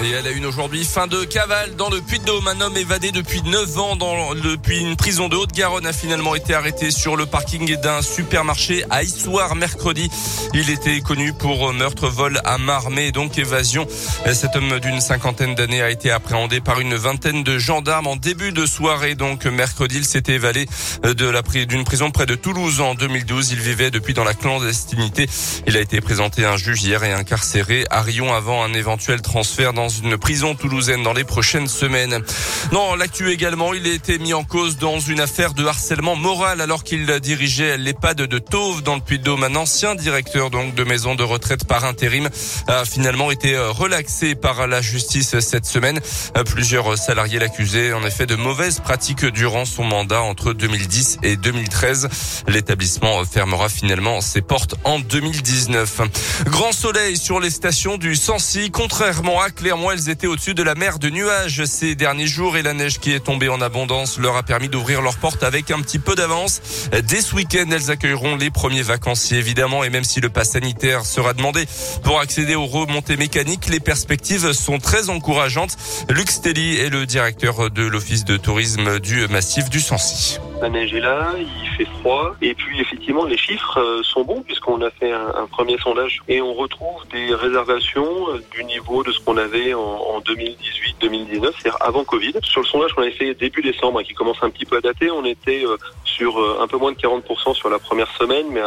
Et elle a une aujourd'hui, fin de cavale dans le Puy-de-Dôme. Un homme évadé depuis 9 ans depuis une prison de Haute-Garonne a finalement été arrêté sur le parking d'un supermarché à Issoire mercredi. Il était connu pour meurtre, vol à main armée donc évasion. Cet homme d'une cinquantaine d'années a été appréhendé par une vingtaine de gendarmes en début de soirée. Donc mercredi, il s'était la d'une prison près de Toulouse en 2012. Il vivait depuis dans la clandestinité. Il a été présenté à un juge hier et incarcéré à Rion avant un éventuel transfert dans une prison toulousaine dans les prochaines semaines. Non, l'actu également, il a été mis en cause dans une affaire de harcèlement moral alors qu'il dirigeait l'EHPAD de Tauve dans le Puy-de-Dôme. Un ancien directeur donc de maison de retraite par intérim a finalement été relaxé par la justice cette semaine. Plusieurs salariés l'accusaient en effet de mauvaises pratiques durant son mandat entre 2010 et 2013. L'établissement fermera finalement ses portes en 2019. Grand soleil sur les stations du Sancy, contrairement à Clermont elles étaient au-dessus de la mer de nuages ces derniers jours et la neige qui est tombée en abondance leur a permis d'ouvrir leurs portes avec un petit peu d'avance. Dès ce week-end, elles accueilleront les premiers vacanciers évidemment et même si le pass sanitaire sera demandé pour accéder aux remontées mécaniques, les perspectives sont très encourageantes. Luc Stelly est le directeur de l'office de tourisme du massif du Sancy. La neige est là, il fait froid et puis effectivement les chiffres euh, sont bons puisqu'on a fait un, premier sondage et on retrouve des réservations euh, du niveau de ce qu'on avait en, 2018-2019, c'est-à-dire avant Covid. Sur le sondage qu'on avait fait début décembre et qui commence un petit peu à dater, on était euh, sur un peu moins de 40% sur la première semaine, mais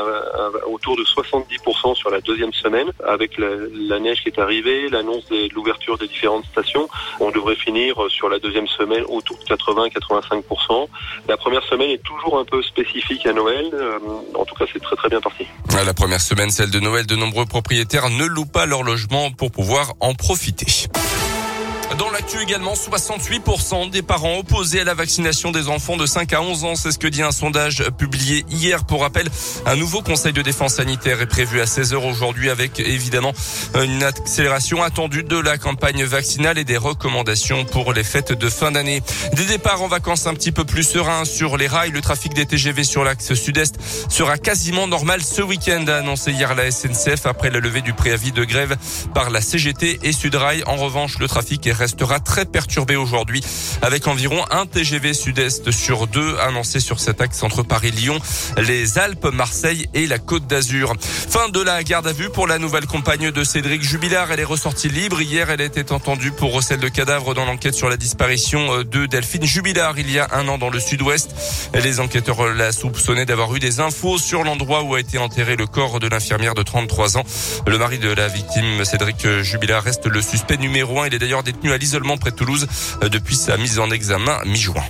autour de 70% sur la deuxième semaine. Avec la, neige qui est arrivée, l'annonce de l'ouverture des différentes stations, on devrait finir sur la deuxième semaine autour de 80-85%. La première semaine est toujours un peu spécifique à Noël. Euh, en tout cas, c'est très très bien parti. La première semaine, celle de Noël, de nombreux propriétaires ne louent pas leur logement pour pouvoir en profiter. Dans l'actu également, 68% des parents opposés à la vaccination des enfants de 5 à 11 ans. C'est ce que dit un sondage publié hier. Pour rappel, un nouveau conseil de défense sanitaire est prévu à 16 heures aujourd'hui avec évidemment une accélération attendue de la campagne vaccinale et des recommandations pour les fêtes de fin d'année. Des départs en vacances un petit peu plus sereins sur les rails. Le trafic des TGV sur l'axe sud-est sera quasiment normal ce week-end, a annoncé hier la SNCF après la levée du préavis de grève par la CGT et Sudrail. En revanche, le trafic est restera très perturbé aujourd'hui avec environ un TGV sud-est sur deux annoncé sur cet axe entre Paris-Lyon, les Alpes, Marseille et la Côte d'Azur. Fin de la garde à vue pour la nouvelle compagne de Cédric Jubilard. Elle est ressortie libre. Hier, elle était entendue pour recel de cadavres dans l'enquête sur la disparition euh, de Delphine Jubilard il y a un an dans le sud-ouest. Les enquêteurs la soupçonnaient d'avoir eu des infos sur l'endroit où a été enterré le corps de l'infirmière de 33 ans. Le mari de la victime, Cédric Jubilard, reste le suspect numéro un. Il est d'ailleurs détenu à l'isolement près de Toulouse euh, depuis sa mise en examen mi-juin.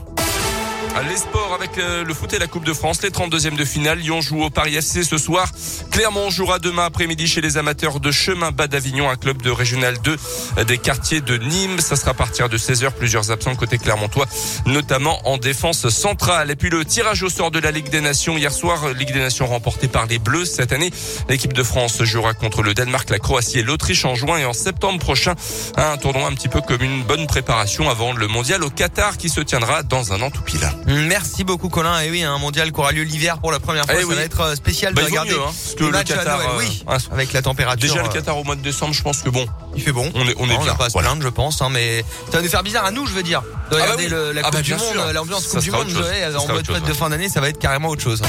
Les sports avec euh, le foot et la Coupe de France, les 32e de finale. Lyon joue au Paris FC ce soir. Clermont jouera demain après-midi chez les amateurs de chemin bas d'Avignon, un club de régional 2 euh, des quartiers de Nîmes. Ça sera à partir de 16h. Plusieurs absents côté clermontois, notamment en défense centrale. Et puis le tirage au sort de la Ligue des Nations hier soir. Ligue des Nations remportée par les Bleus cette année. L'équipe de France jouera contre le Danemark, la Croatie et l'Autriche en juin et en septembre prochain. Un tournoi un petit peu comme une bonne préparation avant le mondial au Qatar qui se tiendra dans un an tout pile. Merci beaucoup Colin. Et oui, un mondial qui aura lieu l'hiver pour la première fois. Eh ça va être euh, spécial bah, de regarder mieux, hein, le Qatar, oui, euh, avec la température. Déjà le euh, Qatar au mois de décembre, je pense que bon. Il fait bon. On est, on est on bien. pas à se plaindre, je pense, hein, mais ça va nous faire bizarre à nous, je veux dire. De ah regarder bah le, la ah Coupe bah du Monde, l'ambiance Coupe du Monde, en mode fête de fin d'année, ça va être carrément autre chose.